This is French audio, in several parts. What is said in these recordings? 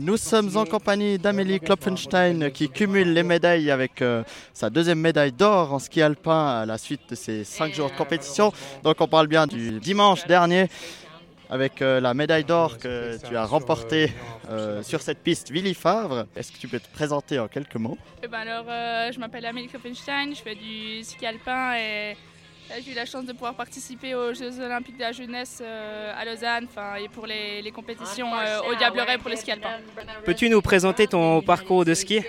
Nous sommes en compagnie d'Amélie Klopfenstein qui cumule les médailles avec euh, sa deuxième médaille d'or en ski alpin à la suite de ses cinq jours de compétition. Donc on parle bien du dimanche dernier avec euh, la médaille d'or que tu as remportée euh, sur cette piste Willy Favre. Est-ce que tu peux te présenter en quelques mots? Eh ben alors, je m'appelle Amélie Klopfenstein, je fais du ski alpin et j'ai eu la chance de pouvoir participer aux Jeux Olympiques de la jeunesse euh, à Lausanne enfin, et pour les, les compétitions euh, au Diableret pour les ski alpins. Peux-tu nous présenter ton parcours de ski?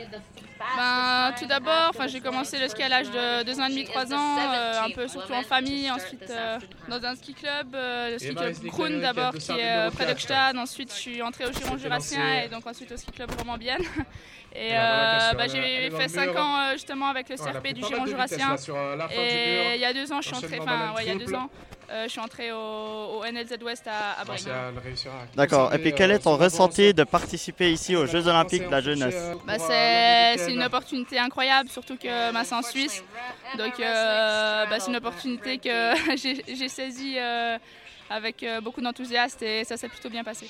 Tout d'abord, enfin, j'ai commencé le ski à l'âge de 2 ans et demi, 3 ans, euh, un peu surtout en famille, ensuite euh, dans un ski club, euh, le ski club Kroon d'abord qui est euh, près de Gstaad, ensuite je suis entrée au Giron Jurassien et donc ensuite au ski club Roman Bienne. Et euh, bah, j'ai fait 5 ans euh, justement avec le CRP du Giron Jurassien. Et il y a deux ans, je suis entrée, enfin, ouais, il y a deux ans, euh, je suis entrée au, au NLZ West à, à Brême. D'accord. Et puis quel est ton ressenti de participer ici aux Jeux Olympiques de la jeunesse Bah, c'est c'est une opportunité incroyable, surtout que bah, c'est en Suisse. Donc euh, bah, c'est une opportunité que j'ai saisie euh, avec euh, beaucoup d'enthousiasme et ça s'est plutôt bien passé.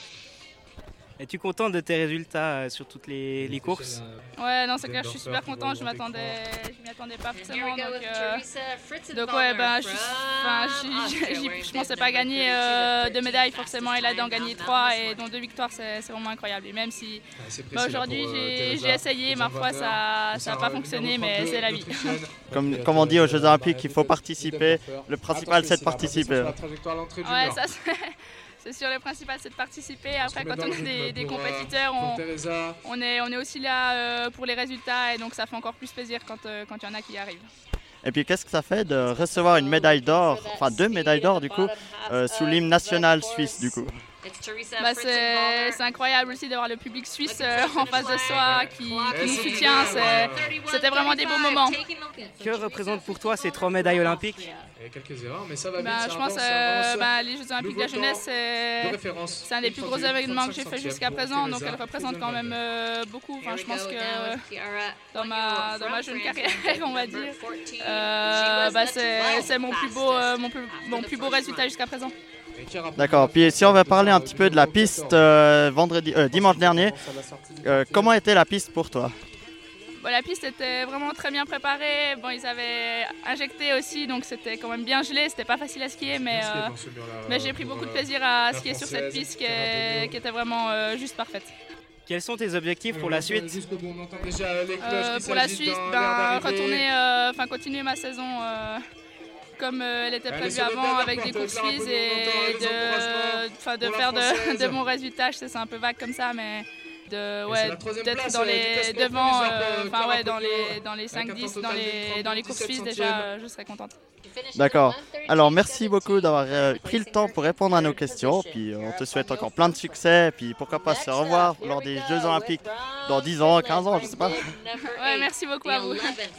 Es-tu content de tes résultats euh, sur toutes les, les courses Ouais, non, c'est clair, je suis super contente, je m'attendais, je m'y attendais pas forcément. Donc, euh, donc ouais, ben, je, je pensais pas gagner euh, deux médailles forcément et là d'en gagner trois et dont deux victoires, c'est vraiment incroyable. Et même si bah, aujourd'hui j'ai j'ai essayé, ma foi ça n'a pas fonctionné, mais c'est la vie. comme, comme on dit aux Jeux Olympiques, il faut participer. Le principal, c'est de participer. Ouais, ça c'est- c'est sûr, le principal c'est de participer. Après, quand on est des, des compétiteurs, on, on est, on est aussi là euh, pour les résultats et donc ça fait encore plus plaisir quand euh, quand il y en a qui y arrivent. Et puis qu'est-ce que ça fait de recevoir une médaille d'or, enfin deux médailles d'or du coup, euh, sous l'hymne national suisse du coup? Bah, c'est incroyable aussi d'avoir le public suisse euh, en face de soi qui, qui nous soutient. C'était vraiment des beaux moments. Que représentent pour toi ces trois médailles olympiques Il y a quelques erreurs, mais ça va. Bah, je pense euh, bah, les Jeux Olympiques de la jeunesse, temps c'est un des plus gros événements que j'ai fait jusqu'à présent, donc elle elle représente quand même euh, beaucoup. Enfin, je pense que dans ma, dans ma jeune carrière, on va dire, euh, bah, c'est c'est mon, plus beau, euh, mon, plus, mon plus beau résultat jusqu'à présent. D'accord. Puis si on va parler un petit peu de la piste euh, vendredi, euh, dimanche dernier, euh, comment était la piste pour toi? Bon, la piste était vraiment très bien préparée. Bon, ils avaient injecté aussi, donc c'était quand même bien gelé. C'était pas facile à skier, mais, euh, mais j'ai pris beaucoup de plaisir à skier sur cette piste qui, est- qui était vraiment euh, juste parfaite. Quels sont tes objectifs pour la suite? Euh, pour la suite, ben, retourner, euh, enfin continuer ma saison euh, comme euh, elle était prévue avant avec des suisses de et momentum, les de, de faire de, de mon résultat. Je sais c'est un peu vague comme ça, mais de ouais d'être dans euh, les devant, euh, enfin ouais dans les dans les avec un 5-10 temps dans total de les dans les 30, courses suisses 17 déjà, euh, je serais contente. D'accord. Alors merci beaucoup d'avoir euh, pris le temps pour répondre à nos questions. Puis on te souhaite encore plein de succès. Puis pourquoi pas se revoir lors des Jeux Olympiques dans 10 ans, 15 ans, je sais pas. Ouais, merci beaucoup à vous.